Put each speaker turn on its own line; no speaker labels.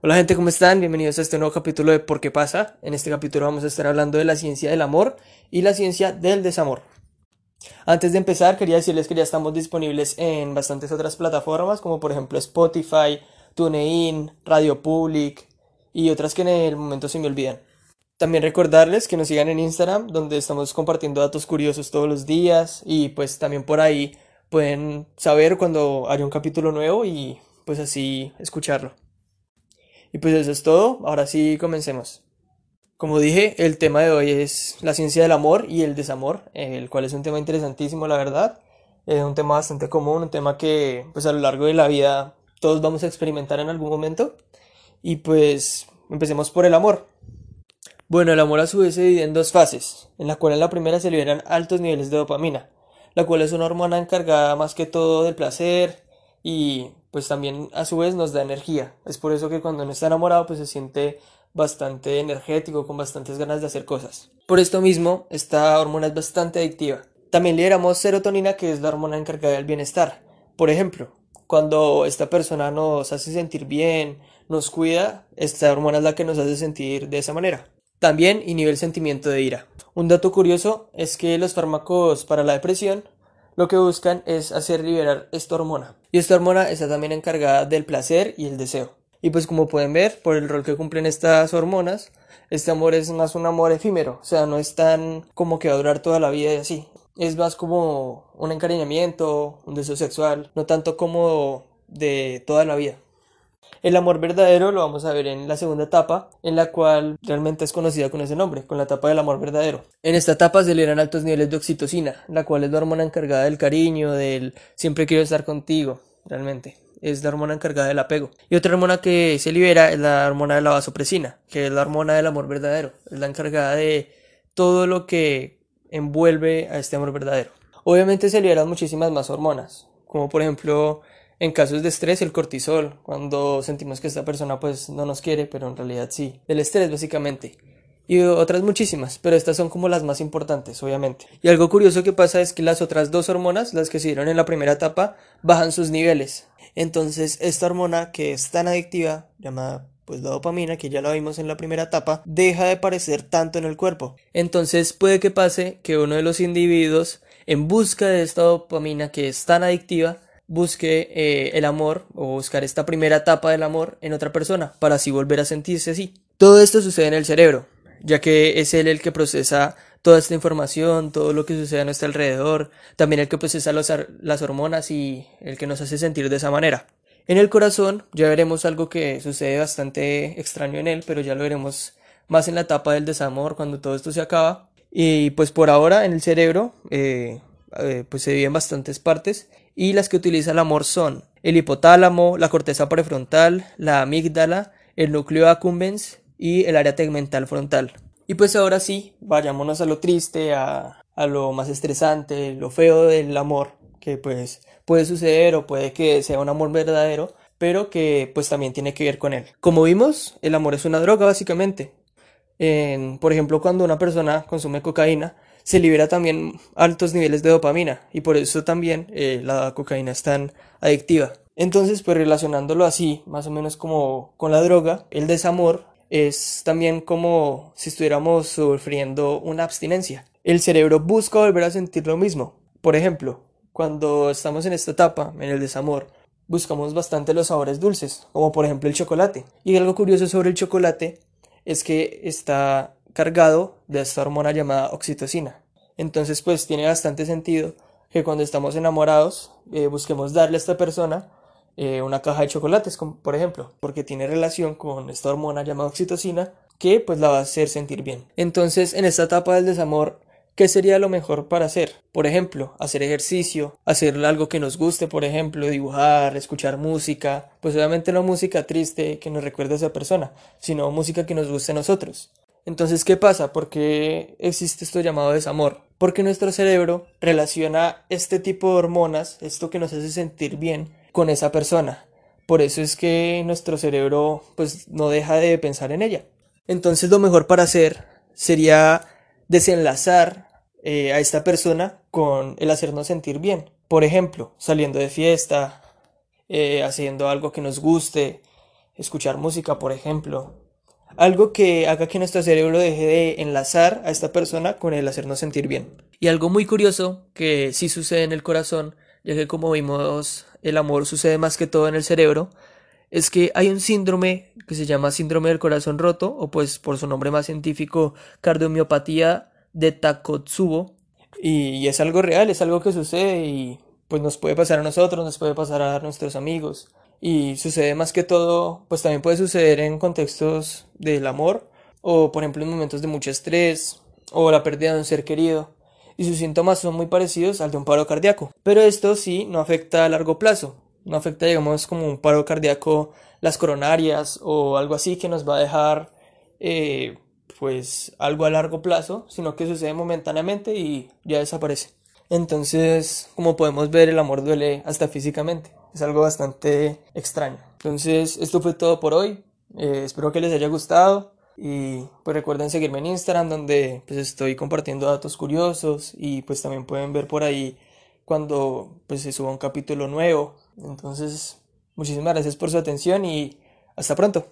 Hola gente, ¿cómo están? Bienvenidos a este nuevo capítulo de ¿Por qué pasa? En este capítulo vamos a estar hablando de la ciencia del amor y la ciencia del desamor. Antes de empezar, quería decirles que ya estamos disponibles en bastantes otras plataformas, como por ejemplo Spotify, TuneIn, Radio Public y otras que en el momento se me olvidan. También recordarles que nos sigan en Instagram, donde estamos compartiendo datos curiosos todos los días y pues también por ahí pueden saber cuando haya un capítulo nuevo y pues así escucharlo. Y pues eso es todo, ahora sí comencemos. Como dije, el tema de hoy es la ciencia del amor y el desamor, el cual es un tema interesantísimo, la verdad. Es un tema bastante común, un tema que pues a lo largo de la vida todos vamos a experimentar en algún momento. Y pues empecemos por el amor. Bueno, el amor a su vez se divide en dos fases, en la cual en la primera se liberan altos niveles de dopamina, la cual es una hormona encargada más que todo del placer y pues también a su vez nos da energía. Es por eso que cuando uno está enamorado pues se siente bastante energético, con bastantes ganas de hacer cosas. Por esto mismo, esta hormona es bastante adictiva. También liberamos serotonina, que es la hormona encargada del bienestar. Por ejemplo, cuando esta persona nos hace sentir bien, nos cuida, esta hormona es la que nos hace sentir de esa manera. También inhibe el sentimiento de ira. Un dato curioso es que los fármacos para la depresión lo que buscan es hacer liberar esta hormona. Y esta hormona está también encargada del placer y el deseo. Y pues como pueden ver, por el rol que cumplen estas hormonas, este amor es más un amor efímero, o sea, no es tan como que va a durar toda la vida y así. Es más como un encariñamiento, un deseo sexual, no tanto como de toda la vida. El amor verdadero lo vamos a ver en la segunda etapa, en la cual realmente es conocida con ese nombre, con la etapa del amor verdadero. En esta etapa se liberan altos niveles de oxitocina, la cual es la hormona encargada del cariño, del siempre quiero estar contigo, realmente. Es la hormona encargada del apego. Y otra hormona que se libera es la hormona de la vasopresina, que es la hormona del amor verdadero. Es la encargada de todo lo que envuelve a este amor verdadero. Obviamente se liberan muchísimas más hormonas, como por ejemplo en casos de estrés, el cortisol, cuando sentimos que esta persona pues no nos quiere, pero en realidad sí. El estrés básicamente. Y otras muchísimas, pero estas son como las más importantes, obviamente. Y algo curioso que pasa es que las otras dos hormonas, las que se dieron en la primera etapa, bajan sus niveles. Entonces, esta hormona que es tan adictiva, llamada pues la dopamina, que ya la vimos en la primera etapa, deja de aparecer tanto en el cuerpo. Entonces puede que pase que uno de los individuos, en busca de esta dopamina que es tan adictiva, busque eh, el amor o buscar esta primera etapa del amor en otra persona para así volver a sentirse así. Todo esto sucede en el cerebro, ya que es él el que procesa toda esta información, todo lo que sucede a nuestro alrededor, también el que procesa las hormonas y el que nos hace sentir de esa manera. En el corazón ya veremos algo que sucede bastante extraño en él, pero ya lo veremos más en la etapa del desamor, cuando todo esto se acaba. Y pues por ahora en el cerebro eh, eh, pues se divide bastantes partes y las que utiliza el amor son el hipotálamo, la corteza prefrontal, la amígdala, el núcleo accumbens y el área tegmental frontal. Y pues ahora sí, vayámonos a lo triste, a, a lo más estresante, lo feo del amor, que pues puede suceder o puede que sea un amor verdadero, pero que pues también tiene que ver con él. Como vimos, el amor es una droga básicamente. por ejemplo, cuando una persona consume cocaína, se libera también altos niveles de dopamina y por eso también eh, la cocaína es tan adictiva. Entonces, pues relacionándolo así, más o menos como con la droga, el desamor es también como si estuviéramos sufriendo una abstinencia. El cerebro busca volver a sentir lo mismo. Por ejemplo, cuando estamos en esta etapa, en el desamor, buscamos bastante los sabores dulces, como por ejemplo el chocolate. Y algo curioso sobre el chocolate es que está cargado de esta hormona llamada oxitocina. Entonces, pues tiene bastante sentido que cuando estamos enamorados eh, busquemos darle a esta persona eh, una caja de chocolates, por ejemplo, porque tiene relación con esta hormona llamada oxitocina que pues la va a hacer sentir bien. Entonces, en esta etapa del desamor, ¿qué sería lo mejor para hacer? Por ejemplo, hacer ejercicio, hacer algo que nos guste, por ejemplo, dibujar, escuchar música, pues obviamente no música triste que nos recuerde a esa persona, sino música que nos guste a nosotros. Entonces, ¿qué pasa? ¿Por qué existe esto llamado desamor? Porque nuestro cerebro relaciona este tipo de hormonas, esto que nos hace sentir bien, con esa persona. Por eso es que nuestro cerebro pues no deja de pensar en ella. Entonces lo mejor para hacer sería desenlazar eh, a esta persona con el hacernos sentir bien. Por ejemplo, saliendo de fiesta, eh, haciendo algo que nos guste, escuchar música, por ejemplo. Algo que haga que nuestro cerebro deje de enlazar a esta persona con el hacernos sentir bien. Y algo muy curioso que sí sucede en el corazón, ya que como vimos el amor sucede más que todo en el cerebro, es que hay un síndrome que se llama síndrome del corazón roto, o pues por su nombre más científico, cardiomiopatía de Takotsubo. Y, es algo real, es algo que sucede y pues nos puede pasar a nosotros, nos puede pasar a nuestros amigos. Y sucede más que todo, pues también puede suceder en contextos del amor, o por ejemplo en momentos de mucho estrés, o la pérdida de un ser querido. Y sus síntomas son muy parecidos al de un paro cardíaco. Pero esto sí no afecta a largo plazo, no afecta, digamos, como un paro cardíaco las coronarias o algo así que nos va a dejar, eh, pues, algo a largo plazo, sino que sucede momentáneamente y ya desaparece. Entonces, como podemos ver, el amor duele hasta físicamente. Es algo bastante extraño. Entonces, esto fue todo por hoy. Eh, espero que les haya gustado. Y pues recuerden seguirme en Instagram donde pues estoy compartiendo datos curiosos y pues también pueden ver por ahí cuando pues se suba un capítulo nuevo entonces, muchísimas gracias por su atención y hasta pronto.